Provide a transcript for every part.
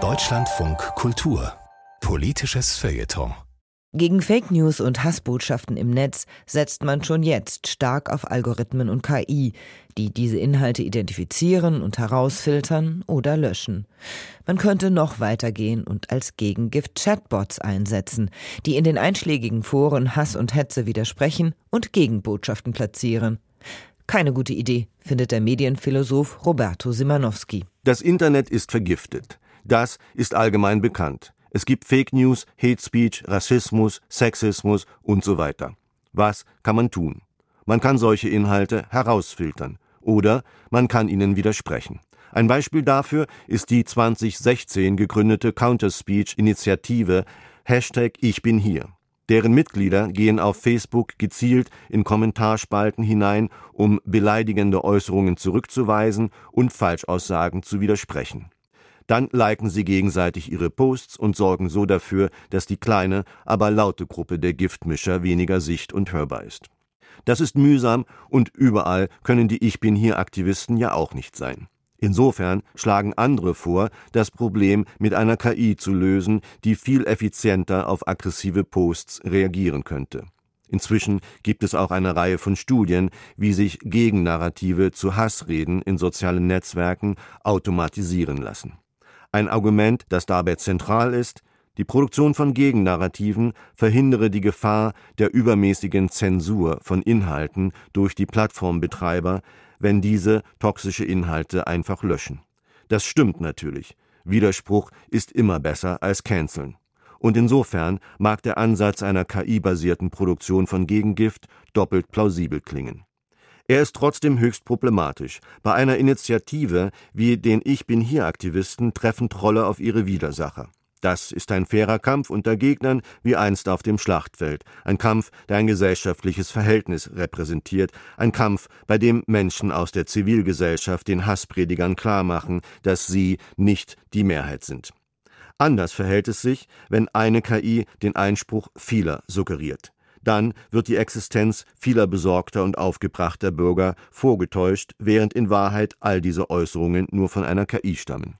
Deutschlandfunk Kultur Politisches Feuilleton gegen Fake News und Hassbotschaften im Netz setzt man schon jetzt stark auf Algorithmen und KI, die diese Inhalte identifizieren und herausfiltern oder löschen. Man könnte noch weitergehen und als Gegengift Chatbots einsetzen, die in den einschlägigen Foren Hass und Hetze widersprechen und Gegenbotschaften platzieren. Keine gute Idee, findet der Medienphilosoph Roberto Simanowski. Das Internet ist vergiftet. Das ist allgemein bekannt. Es gibt Fake News, Hate Speech, Rassismus, Sexismus und so weiter. Was kann man tun? Man kann solche Inhalte herausfiltern oder man kann ihnen widersprechen. Ein Beispiel dafür ist die 2016 gegründete Counterspeech-Initiative Hashtag Ich bin hier. Deren Mitglieder gehen auf Facebook gezielt in Kommentarspalten hinein, um beleidigende Äußerungen zurückzuweisen und Falschaussagen zu widersprechen. Dann liken sie gegenseitig ihre Posts und sorgen so dafür, dass die kleine, aber laute Gruppe der Giftmischer weniger sicht- und hörbar ist. Das ist mühsam und überall können die Ich bin hier Aktivisten ja auch nicht sein. Insofern schlagen andere vor, das Problem mit einer KI zu lösen, die viel effizienter auf aggressive Posts reagieren könnte. Inzwischen gibt es auch eine Reihe von Studien, wie sich Gegennarrative zu Hassreden in sozialen Netzwerken automatisieren lassen. Ein Argument, das dabei zentral ist, die Produktion von Gegennarrativen verhindere die Gefahr der übermäßigen Zensur von Inhalten durch die Plattformbetreiber, wenn diese toxische Inhalte einfach löschen. Das stimmt natürlich. Widerspruch ist immer besser als Canceln. Und insofern mag der Ansatz einer KI-basierten Produktion von Gegengift doppelt plausibel klingen. Er ist trotzdem höchst problematisch. Bei einer Initiative wie den Ich bin hier Aktivisten treffen Trolle auf ihre Widersacher. Das ist ein fairer Kampf unter Gegnern wie einst auf dem Schlachtfeld. Ein Kampf, der ein gesellschaftliches Verhältnis repräsentiert. Ein Kampf, bei dem Menschen aus der Zivilgesellschaft den Hasspredigern klarmachen, dass sie nicht die Mehrheit sind. Anders verhält es sich, wenn eine KI den Einspruch vieler suggeriert. Dann wird die Existenz vieler besorgter und aufgebrachter Bürger vorgetäuscht, während in Wahrheit all diese Äußerungen nur von einer KI stammen.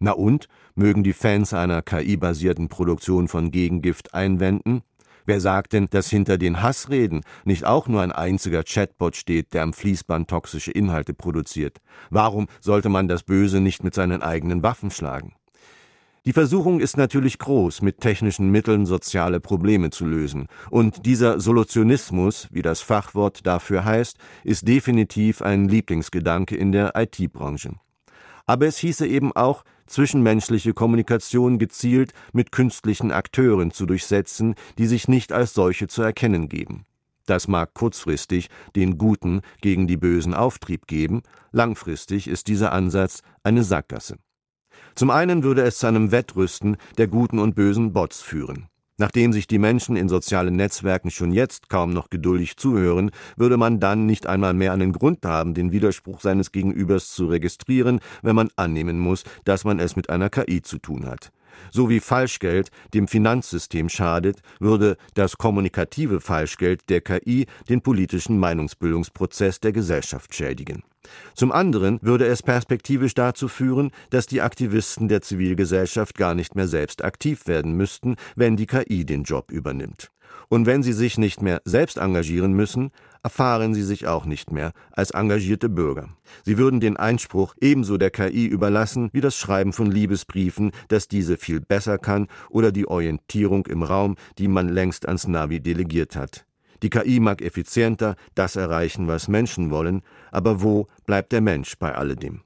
Na und, mögen die Fans einer KI-basierten Produktion von Gegengift einwenden? Wer sagt denn, dass hinter den Hassreden nicht auch nur ein einziger Chatbot steht, der am Fließband toxische Inhalte produziert? Warum sollte man das Böse nicht mit seinen eigenen Waffen schlagen? Die Versuchung ist natürlich groß, mit technischen Mitteln soziale Probleme zu lösen. Und dieser Solutionismus, wie das Fachwort dafür heißt, ist definitiv ein Lieblingsgedanke in der IT-Branche. Aber es hieße eben auch, zwischenmenschliche Kommunikation gezielt mit künstlichen Akteuren zu durchsetzen, die sich nicht als solche zu erkennen geben. Das mag kurzfristig den Guten gegen die Bösen Auftrieb geben, langfristig ist dieser Ansatz eine Sackgasse. Zum einen würde es zu einem Wettrüsten der guten und bösen Bots führen. Nachdem sich die Menschen in sozialen Netzwerken schon jetzt kaum noch geduldig zuhören, würde man dann nicht einmal mehr einen Grund haben, den Widerspruch seines Gegenübers zu registrieren, wenn man annehmen muss, dass man es mit einer KI zu tun hat. So wie Falschgeld dem Finanzsystem schadet, würde das kommunikative Falschgeld der KI den politischen Meinungsbildungsprozess der Gesellschaft schädigen. Zum anderen würde es perspektivisch dazu führen, dass die Aktivisten der Zivilgesellschaft gar nicht mehr selbst aktiv werden müssten, wenn die KI den Job übernimmt. Und wenn sie sich nicht mehr selbst engagieren müssen, erfahren sie sich auch nicht mehr als engagierte Bürger. Sie würden den Einspruch ebenso der KI überlassen wie das Schreiben von Liebesbriefen, das diese viel besser kann, oder die Orientierung im Raum, die man längst ans Navi delegiert hat. Die KI mag effizienter das erreichen, was Menschen wollen, aber wo bleibt der Mensch bei alledem?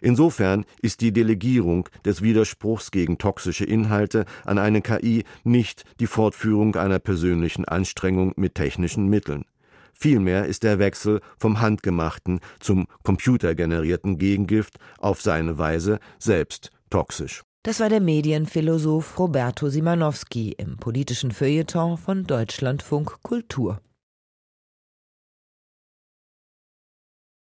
Insofern ist die Delegierung des Widerspruchs gegen toxische Inhalte an eine KI nicht die Fortführung einer persönlichen Anstrengung mit technischen Mitteln. Vielmehr ist der Wechsel vom handgemachten zum computergenerierten Gegengift auf seine Weise selbst toxisch. Das war der Medienphilosoph Roberto Simanowski im politischen Feuilleton von Deutschlandfunk Kultur.